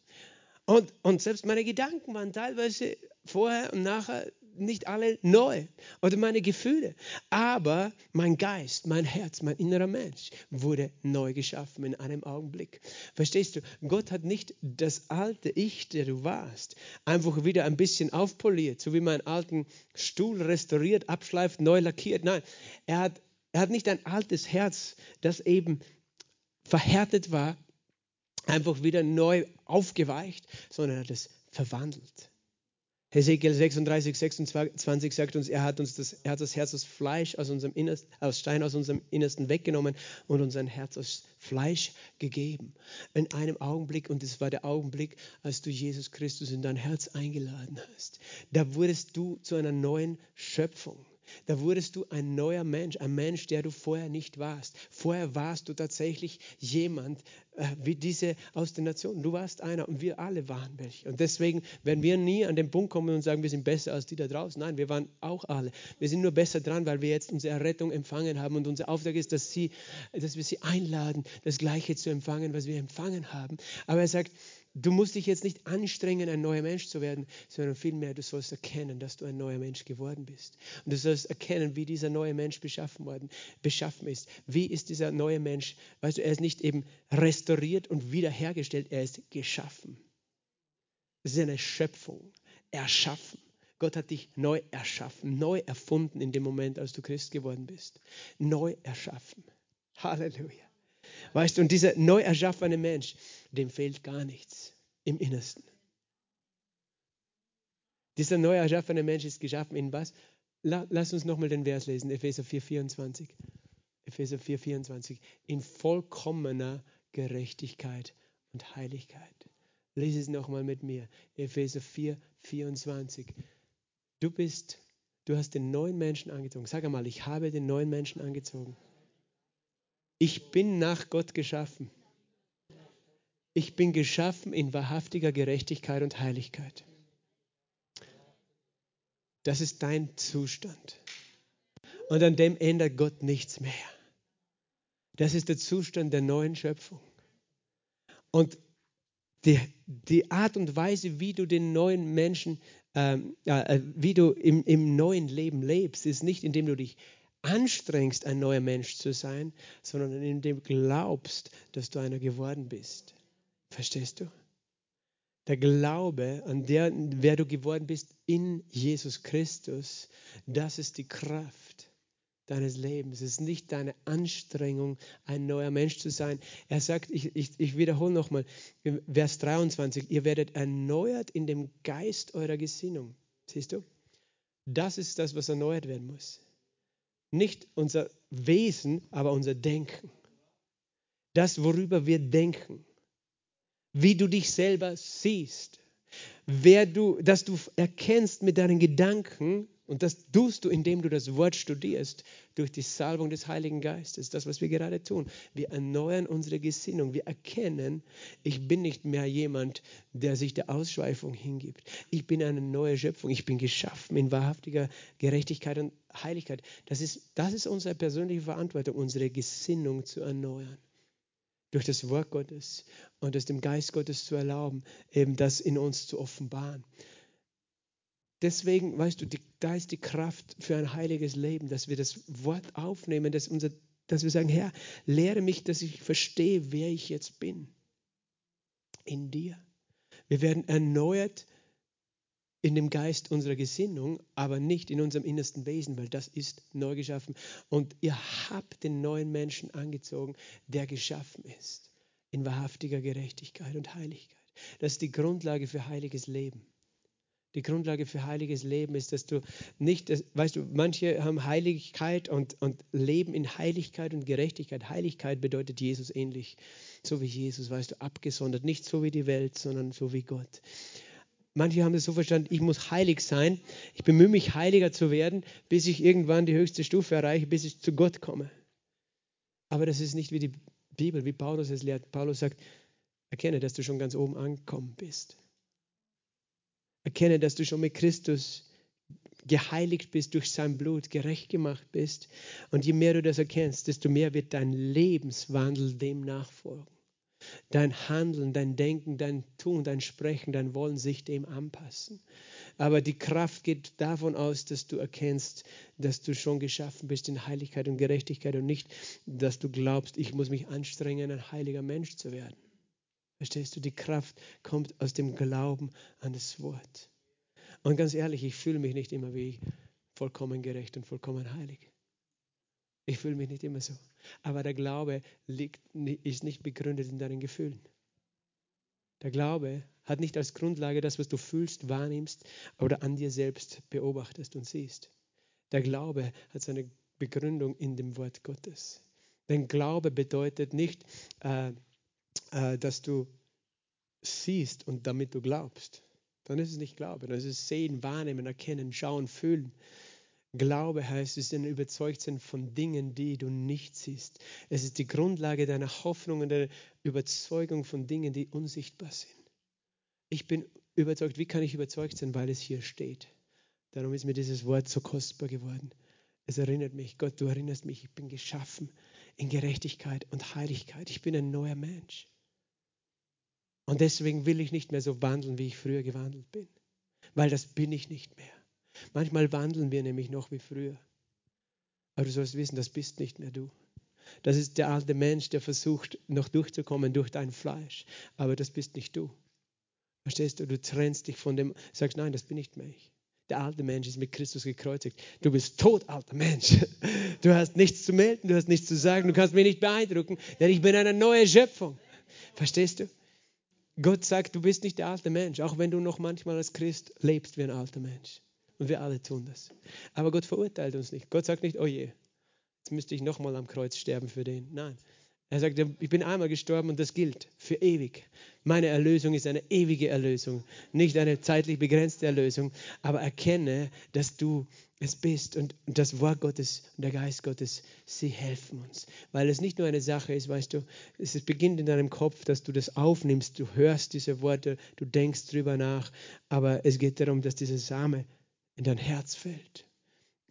Und, und selbst meine Gedanken waren teilweise vorher und nachher nicht alle neu oder meine Gefühle, aber mein Geist, mein Herz, mein innerer Mensch wurde neu geschaffen in einem Augenblick. Verstehst du? Gott hat nicht das alte Ich, der du warst, einfach wieder ein bisschen aufpoliert, so wie man einen alten Stuhl restauriert, abschleift, neu lackiert. Nein, er hat, er hat nicht ein altes Herz, das eben verhärtet war, einfach wieder neu aufgeweicht, sondern er hat es verwandelt. Hesekiel 36, 26 sagt uns, er hat uns das, er hat das Herz aus Fleisch, aus unserem Innersten, aus Stein aus unserem Innersten weggenommen und uns ein Herz aus Fleisch gegeben. In einem Augenblick, und es war der Augenblick, als du Jesus Christus in dein Herz eingeladen hast, da wurdest du zu einer neuen Schöpfung. Da wurdest du ein neuer Mensch, ein Mensch, der du vorher nicht warst. Vorher warst du tatsächlich jemand äh, wie diese aus den Nationen. Du warst einer und wir alle waren welche. Und deswegen werden wir nie an den Punkt kommen und sagen, wir sind besser als die da draußen. Nein, wir waren auch alle. Wir sind nur besser dran, weil wir jetzt unsere Errettung empfangen haben und unser Auftrag ist, dass, sie, dass wir sie einladen, das Gleiche zu empfangen, was wir empfangen haben. Aber er sagt, Du musst dich jetzt nicht anstrengen, ein neuer Mensch zu werden, sondern vielmehr, du sollst erkennen, dass du ein neuer Mensch geworden bist. Und du sollst erkennen, wie dieser neue Mensch beschaffen worden, beschaffen ist. Wie ist dieser neue Mensch? Weißt du, er ist nicht eben restauriert und wiederhergestellt, er ist geschaffen. Es ist eine Schöpfung, erschaffen. Gott hat dich neu erschaffen, neu erfunden in dem Moment, als du Christ geworden bist. Neu erschaffen. Halleluja. Weißt du, und dieser neu erschaffene Mensch, dem fehlt gar nichts im Innersten. Dieser neu erschaffene Mensch ist geschaffen in was? Lass uns nochmal den Vers lesen, Epheser 4, 24. Epheser 4, 24. In vollkommener Gerechtigkeit und Heiligkeit. Lese es nochmal mit mir. Epheser 4, 24. Du bist, du hast den neuen Menschen angezogen. Sag einmal, ich habe den neuen Menschen angezogen. Ich bin nach Gott geschaffen. Ich bin geschaffen in wahrhaftiger Gerechtigkeit und Heiligkeit. Das ist dein Zustand. Und an dem ändert Gott nichts mehr. Das ist der Zustand der neuen Schöpfung. Und die, die Art und Weise, wie du den neuen Menschen, ähm, äh, wie du im, im neuen Leben lebst, ist nicht, indem du dich anstrengst, ein neuer Mensch zu sein, sondern indem du glaubst, dass du einer geworden bist. Verstehst du? Der Glaube an der, wer du geworden bist in Jesus Christus, das ist die Kraft deines Lebens. Es ist nicht deine Anstrengung, ein neuer Mensch zu sein. Er sagt, ich, ich, ich wiederhole nochmal, Vers 23, ihr werdet erneuert in dem Geist eurer Gesinnung. Siehst du? Das ist das, was erneuert werden muss. Nicht unser Wesen, aber unser Denken. Das, worüber wir denken wie du dich selber siehst, wer du, dass du erkennst mit deinen Gedanken, Und das tust du, indem du das Wort studierst, durch die Salbung des Heiligen Geistes. Das, was wir gerade tun. Wir erneuern unsere Gesinnung. Wir erkennen, ich bin nicht mehr jemand, der sich der Ausschweifung hingibt. Ich bin eine neue Schöpfung. Ich bin geschaffen in wahrhaftiger Gerechtigkeit und Heiligkeit. Das ist, das ist unsere persönliche Verantwortung, unsere Gesinnung zu erneuern durch das Wort Gottes und es dem Geist Gottes zu erlauben, eben das in uns zu offenbaren. Deswegen, weißt du, die, da ist die Kraft für ein heiliges Leben, dass wir das Wort aufnehmen, dass, unser, dass wir sagen, Herr, lehre mich, dass ich verstehe, wer ich jetzt bin. In dir. Wir werden erneuert in dem Geist unserer Gesinnung, aber nicht in unserem innersten Wesen, weil das ist neu geschaffen. Und ihr habt den neuen Menschen angezogen, der geschaffen ist in wahrhaftiger Gerechtigkeit und Heiligkeit. Das ist die Grundlage für heiliges Leben. Die Grundlage für heiliges Leben ist, dass du nicht, weißt du, manche haben Heiligkeit und, und leben in Heiligkeit und Gerechtigkeit. Heiligkeit bedeutet Jesus ähnlich, so wie Jesus, weißt du, abgesondert, nicht so wie die Welt, sondern so wie Gott. Manche haben es so verstanden, ich muss heilig sein, ich bemühe mich, heiliger zu werden, bis ich irgendwann die höchste Stufe erreiche, bis ich zu Gott komme. Aber das ist nicht wie die Bibel, wie Paulus es lehrt. Paulus sagt, erkenne, dass du schon ganz oben angekommen bist. Erkenne, dass du schon mit Christus geheiligt bist durch sein Blut, gerecht gemacht bist. Und je mehr du das erkennst, desto mehr wird dein Lebenswandel dem nachfolgen. Dein Handeln, dein Denken, dein Tun, dein Sprechen, dein Wollen sich dem anpassen. Aber die Kraft geht davon aus, dass du erkennst, dass du schon geschaffen bist in Heiligkeit und Gerechtigkeit und nicht, dass du glaubst, ich muss mich anstrengen, ein heiliger Mensch zu werden. Verstehst du, die Kraft kommt aus dem Glauben an das Wort. Und ganz ehrlich, ich fühle mich nicht immer wie vollkommen gerecht und vollkommen heilig. Ich fühle mich nicht immer so. Aber der Glaube liegt, ist nicht begründet in deinen Gefühlen. Der Glaube hat nicht als Grundlage das, was du fühlst, wahrnimmst oder an dir selbst beobachtest und siehst. Der Glaube hat seine Begründung in dem Wort Gottes. Denn Glaube bedeutet nicht, äh, äh, dass du siehst und damit du glaubst, dann ist es nicht Glaube, dann ist es Sehen, Wahrnehmen, Erkennen, Schauen, Fühlen. Glaube heißt, es ist ein Überzeugtsein von Dingen, die du nicht siehst. Es ist die Grundlage deiner Hoffnung und der Überzeugung von Dingen, die unsichtbar sind. Ich bin überzeugt. Wie kann ich überzeugt sein? Weil es hier steht. Darum ist mir dieses Wort so kostbar geworden. Es erinnert mich, Gott, du erinnerst mich, ich bin geschaffen in Gerechtigkeit und Heiligkeit. Ich bin ein neuer Mensch. Und deswegen will ich nicht mehr so wandeln, wie ich früher gewandelt bin, weil das bin ich nicht mehr. Manchmal wandeln wir nämlich noch wie früher. Aber du sollst wissen, das bist nicht mehr du. Das ist der alte Mensch, der versucht, noch durchzukommen durch dein Fleisch. Aber das bist nicht du. Verstehst du? Du trennst dich von dem, sagst, nein, das bin nicht mehr ich. Der alte Mensch ist mit Christus gekreuzigt. Du bist tot, alter Mensch. Du hast nichts zu melden, du hast nichts zu sagen, du kannst mich nicht beeindrucken, denn ich bin eine neue Schöpfung. Verstehst du? Gott sagt, du bist nicht der alte Mensch, auch wenn du noch manchmal als Christ lebst wie ein alter Mensch. Und wir alle tun das. Aber Gott verurteilt uns nicht. Gott sagt nicht, oh je, jetzt müsste ich nochmal am Kreuz sterben für den. Nein. Er sagt, ich bin einmal gestorben und das gilt für ewig. Meine Erlösung ist eine ewige Erlösung, nicht eine zeitlich begrenzte Erlösung. Aber erkenne, dass du es bist und das Wort Gottes und der Geist Gottes, sie helfen uns. Weil es nicht nur eine Sache ist, weißt du, es beginnt in deinem Kopf, dass du das aufnimmst, du hörst diese Worte, du denkst drüber nach, aber es geht darum, dass dieser Same in dein Herz fällt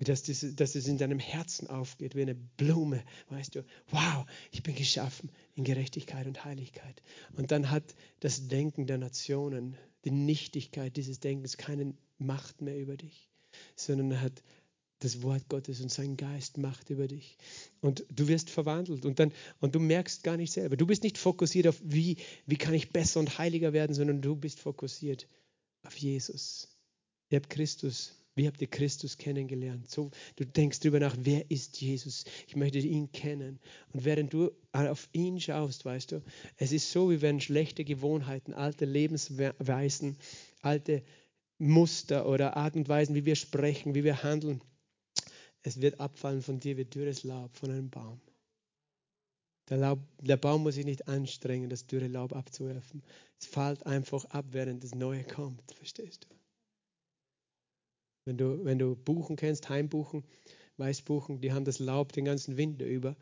dass, diese, dass es in deinem Herzen aufgeht wie eine Blume, weißt du, wow, ich bin geschaffen in Gerechtigkeit und Heiligkeit. Und dann hat das Denken der Nationen, die Nichtigkeit dieses Denkens keine Macht mehr über dich, sondern hat das Wort Gottes und sein Geist Macht über dich. Und du wirst verwandelt und, dann, und du merkst gar nicht selber. Du bist nicht fokussiert auf, wie, wie kann ich besser und heiliger werden, sondern du bist fokussiert auf Jesus. Ihr habt Christus wie habt ihr Christus kennengelernt? So, du denkst darüber nach, wer ist Jesus? Ich möchte ihn kennen. Und während du auf ihn schaust, weißt du, es ist so, wie wenn schlechte Gewohnheiten, alte Lebensweisen, alte Muster oder Art und Weisen, wie wir sprechen, wie wir handeln, es wird abfallen von dir wie dürres Laub von einem Baum. Der, Laub, der Baum muss sich nicht anstrengen, das dürre Laub abzuwerfen. Es fällt einfach ab, während das Neue kommt. Verstehst du? Wenn du, wenn du Buchen kennst, Heimbuchen, Weißbuchen, die haben das Laub den ganzen Winter über.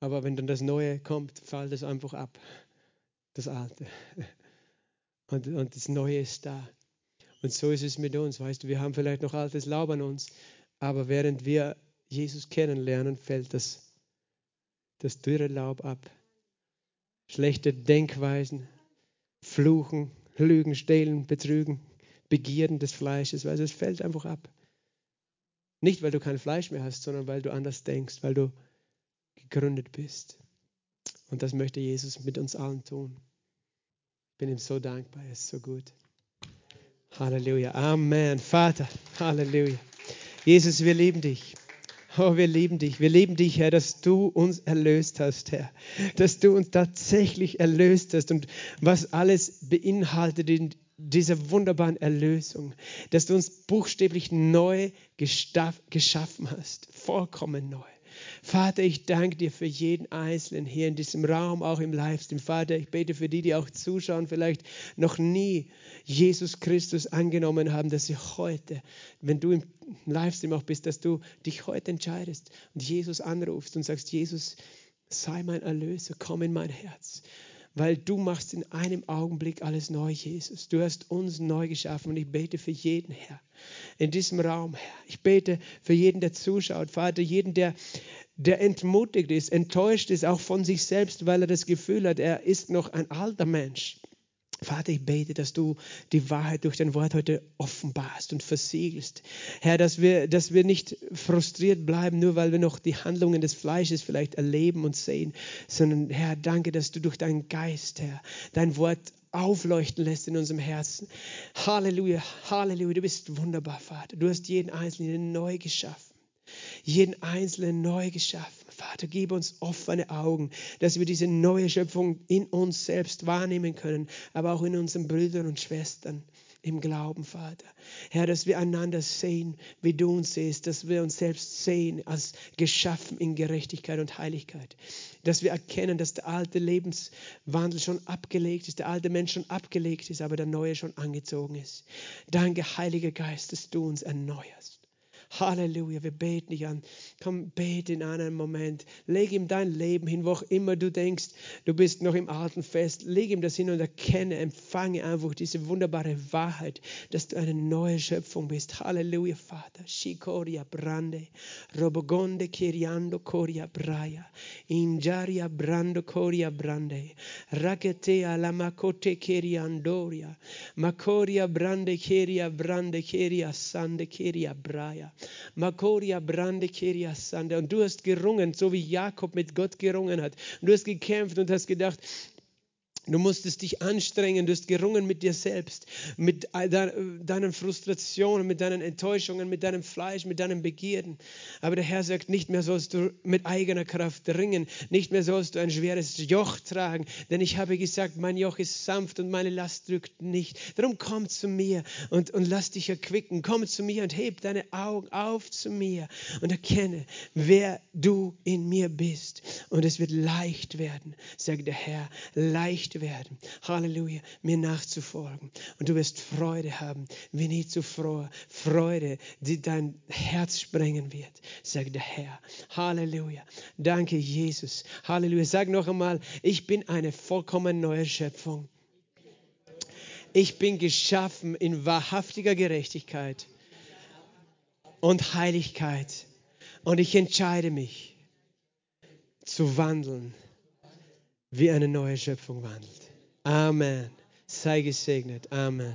Aber wenn dann das Neue kommt, fällt es einfach ab. Das Alte. Und, und das Neue ist da. Und so ist es mit uns. Weißt du, wir haben vielleicht noch altes Laub an uns, aber während wir Jesus kennenlernen, fällt das, das dürre Laub ab. Schlechte Denkweisen, Fluchen, Lügen, Stehlen, Betrügen, Begierden des Fleisches, weil es fällt einfach ab. Nicht, weil du kein Fleisch mehr hast, sondern weil du anders denkst, weil du gegründet bist. Und das möchte Jesus mit uns allen tun. Ich bin ihm so dankbar, er ist so gut. Halleluja. Amen. Vater, Halleluja. Jesus, wir lieben dich. Oh, wir lieben dich. Wir lieben dich, Herr, dass du uns erlöst hast, Herr. Dass du uns tatsächlich erlöst hast und was alles beinhaltet in dieser wunderbaren Erlösung. Dass du uns buchstäblich neu geschaffen hast. Vollkommen neu. Vater, ich danke dir für jeden Einzelnen hier in diesem Raum, auch im Livestream. Vater, ich bete für die, die auch zuschauen, vielleicht noch nie Jesus Christus angenommen haben, dass sie heute, wenn du im Livestream auch bist, dass du dich heute entscheidest und Jesus anrufst und sagst, Jesus, sei mein Erlöser, komm in mein Herz weil du machst in einem Augenblick alles neu, Jesus. Du hast uns neu geschaffen und ich bete für jeden, Herr, in diesem Raum, Herr. Ich bete für jeden, der zuschaut, Vater, jeden, der, der entmutigt ist, enttäuscht ist, auch von sich selbst, weil er das Gefühl hat, er ist noch ein alter Mensch. Vater, ich bete, dass du die Wahrheit durch dein Wort heute offenbarst und versiegelst. Herr, dass wir, dass wir nicht frustriert bleiben, nur weil wir noch die Handlungen des Fleisches vielleicht erleben und sehen, sondern Herr, danke, dass du durch deinen Geist, Herr, dein Wort aufleuchten lässt in unserem Herzen. Halleluja, Halleluja, du bist wunderbar, Vater. Du hast jeden Einzelnen neu geschaffen. Jeden Einzelnen neu geschaffen. Vater, gib uns offene Augen, dass wir diese neue Schöpfung in uns selbst wahrnehmen können, aber auch in unseren Brüdern und Schwestern im Glauben, Vater. Herr, dass wir einander sehen, wie du uns siehst, dass wir uns selbst sehen als geschaffen in Gerechtigkeit und Heiligkeit. Dass wir erkennen, dass der alte Lebenswandel schon abgelegt ist, der alte Mensch schon abgelegt ist, aber der neue schon angezogen ist. Danke, Heiliger Geist, dass du uns erneuerst. Halleluja, wir beten dich an. Komm, bete in einem Moment. Leg ihm dein Leben hin, wo auch immer du denkst, du bist noch im Alten fest. Leg ihm das hin und erkenne, empfange einfach diese wunderbare Wahrheit, dass du eine neue Schöpfung bist. Halleluja, Vater. Shikoria brande, robogonde kiriando koria braya, injaria brando koria brande, raketea la makote kiriandoria, makoria brande kiria brande kiria sande kiria braya. Makoria Brande Keria Sande. Und du hast gerungen, so wie Jakob mit Gott gerungen hat. Und du hast gekämpft und hast gedacht, Du musstest dich anstrengen, du hast gerungen mit dir selbst, mit deinen Frustrationen, mit deinen Enttäuschungen, mit deinem Fleisch, mit deinen Begierden. Aber der Herr sagt, nicht mehr sollst du mit eigener Kraft ringen, nicht mehr sollst du ein schweres Joch tragen, denn ich habe gesagt, mein Joch ist sanft und meine Last drückt nicht. Darum komm zu mir und, und lass dich erquicken. Komm zu mir und heb deine Augen auf zu mir und erkenne, wer du in mir bist. Und es wird leicht werden, sagt der Herr, leicht werden. Halleluja, mir nachzufolgen. Und du wirst Freude haben, wie nie zuvor. Freude, die dein Herz sprengen wird, sagt der Herr. Halleluja. Danke, Jesus. Halleluja. Sag noch einmal, ich bin eine vollkommen neue Schöpfung. Ich bin geschaffen in wahrhaftiger Gerechtigkeit und Heiligkeit. Und ich entscheide mich zu wandeln wie eine neue Schöpfung wandelt. Amen. Sei gesegnet. Amen.